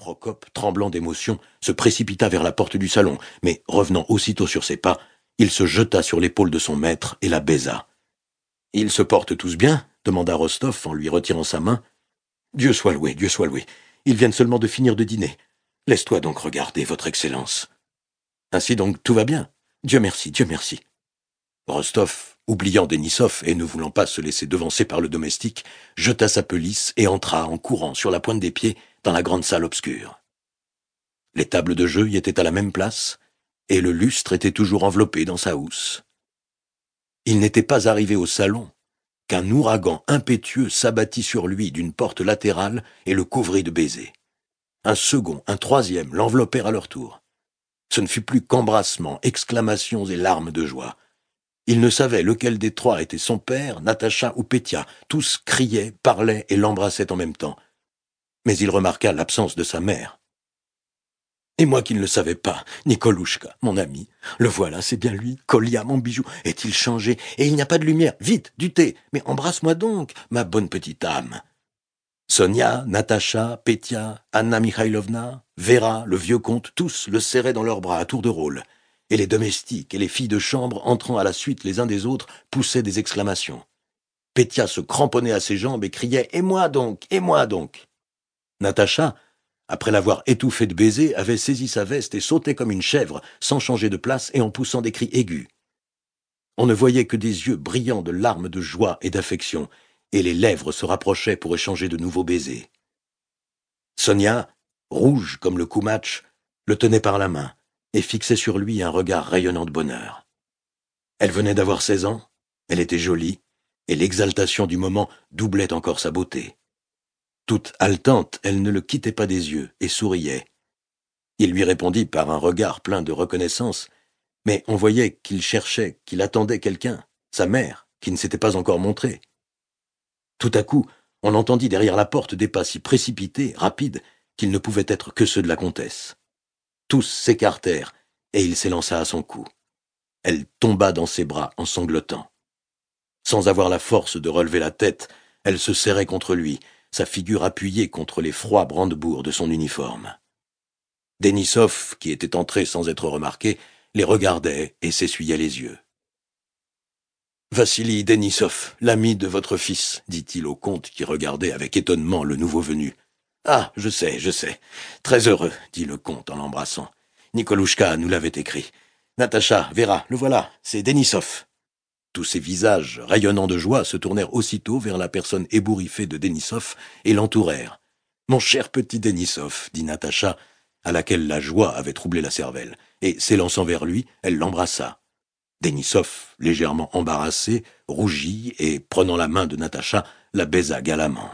Procope, tremblant d'émotion, se précipita vers la porte du salon, mais revenant aussitôt sur ses pas, il se jeta sur l'épaule de son maître et la baisa. Ils se portent tous bien? demanda Rostov en lui retirant sa main. Dieu soit loué, Dieu soit loué. Ils viennent seulement de finir de dîner. Laisse-toi donc regarder, Votre Excellence. Ainsi donc tout va bien. Dieu merci, Dieu merci. Rostov, oubliant Denisov et ne voulant pas se laisser devancer par le domestique, jeta sa pelisse et entra en courant sur la pointe des pieds dans la grande salle obscure. Les tables de jeu y étaient à la même place, et le lustre était toujours enveloppé dans sa housse. Il n'était pas arrivé au salon qu'un ouragan impétueux s'abattit sur lui d'une porte latérale et le couvrit de baisers. Un second, un troisième l'enveloppèrent à leur tour. Ce ne fut plus qu'embrassements, exclamations et larmes de joie. Il ne savait lequel des trois était son père, Natacha ou Pétia. Tous criaient, parlaient et l'embrassaient en même temps. Mais il remarqua l'absence de sa mère. Et moi qui ne le savais pas, Nikolouchka, mon ami. Le voilà, c'est bien lui. Kolia, mon bijou. Est-il changé? Et il n'y a pas de lumière. Vite, du thé. Mais embrasse-moi donc, ma bonne petite âme. Sonia, Natacha, Petia, Anna Mikhailovna, Vera, le vieux comte, tous le serraient dans leurs bras à tour de rôle. Et les domestiques et les filles de chambre, entrant à la suite les uns des autres, poussaient des exclamations. Petia se cramponnait à ses jambes et criait Et moi donc Et moi donc Natacha, après l'avoir étouffé de baisers, avait saisi sa veste et sautait comme une chèvre, sans changer de place et en poussant des cris aigus. On ne voyait que des yeux brillants de larmes de joie et d'affection, et les lèvres se rapprochaient pour échanger de nouveaux baisers. Sonia, rouge comme le Koumatch, le tenait par la main et fixait sur lui un regard rayonnant de bonheur. Elle venait d'avoir seize ans, elle était jolie, et l'exaltation du moment doublait encore sa beauté. Toute haletante, elle ne le quittait pas des yeux et souriait. Il lui répondit par un regard plein de reconnaissance, mais on voyait qu'il cherchait, qu'il attendait quelqu'un, sa mère, qui ne s'était pas encore montrée. Tout à coup, on entendit derrière la porte des pas si précipités, rapides, qu'ils ne pouvaient être que ceux de la comtesse. Tous s'écartèrent, et il s'élança à son cou. Elle tomba dans ses bras en sanglotant. Sans avoir la force de relever la tête, elle se serrait contre lui, sa figure appuyée contre les froids brandebourgs de son uniforme. Denisov, qui était entré sans être remarqué, les regardait et s'essuyait les yeux. Vassili Denisov, l'ami de votre fils, dit-il au comte qui regardait avec étonnement le nouveau venu. Ah, je sais, je sais. Très heureux, dit le comte en l'embrassant. Nikolouchka nous l'avait écrit. Natacha, Vera, le voilà, c'est Denisov. Tous ces visages rayonnants de joie se tournèrent aussitôt vers la personne ébouriffée de Denisov et l'entourèrent. Mon cher petit Denisov, dit Natacha, à laquelle la joie avait troublé la cervelle, et s'élançant vers lui, elle l'embrassa. Denisov, légèrement embarrassé, rougit et, prenant la main de Natacha, la baisa galamment.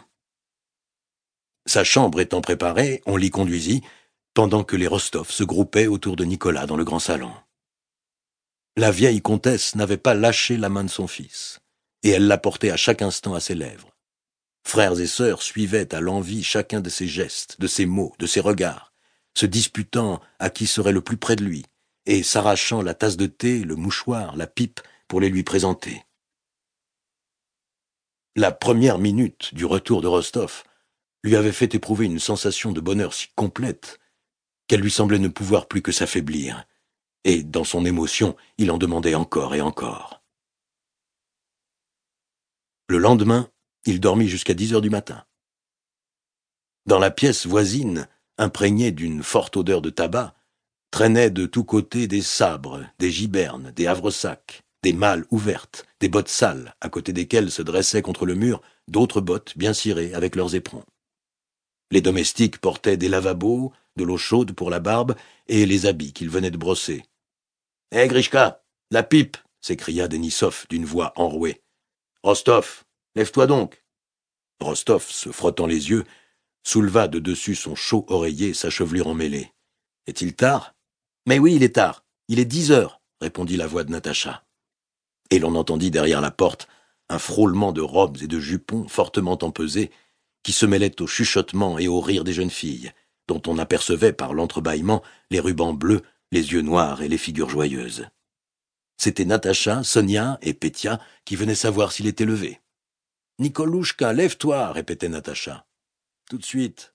Sa chambre étant préparée, on l'y conduisit, pendant que les Rostov se groupaient autour de Nicolas dans le grand salon. La vieille comtesse n'avait pas lâché la main de son fils, et elle la portait à chaque instant à ses lèvres. Frères et sœurs suivaient à l'envie chacun de ses gestes, de ses mots, de ses regards, se disputant à qui serait le plus près de lui, et s'arrachant la tasse de thé, le mouchoir, la pipe, pour les lui présenter. La première minute du retour de Rostov lui avait fait éprouver une sensation de bonheur si complète qu'elle lui semblait ne pouvoir plus que s'affaiblir, et dans son émotion, il en demandait encore et encore. Le lendemain, il dormit jusqu'à dix heures du matin. Dans la pièce voisine, imprégnée d'une forte odeur de tabac, traînaient de tous côtés des sabres, des gibernes, des havresacs, des malles ouvertes, des bottes sales, à côté desquelles se dressaient contre le mur d'autres bottes bien cirées avec leurs éperons. Les domestiques portaient des lavabos, de l'eau chaude pour la barbe et les habits qu'ils venaient de brosser. Hé, Grishka, la pipe s'écria Denisov d'une voix enrouée. Rostov, lève-toi donc. Rostov, se frottant les yeux, souleva de dessus son chaud oreiller sa chevelure emmêlée. Est-il tard? Mais oui, il est tard. Il est dix heures, répondit la voix de Natacha. Et l'on entendit derrière la porte un frôlement de robes et de jupons fortement empesés qui se mêlaient au chuchotement et au rire des jeunes filles, dont on apercevait par l'entrebâillement les rubans bleus les yeux noirs et les figures joyeuses. C'étaient Natacha, Sonia et Pétia qui venaient savoir s'il était levé. Nikolouchka, lève-toi, répétait Natacha. Tout de suite.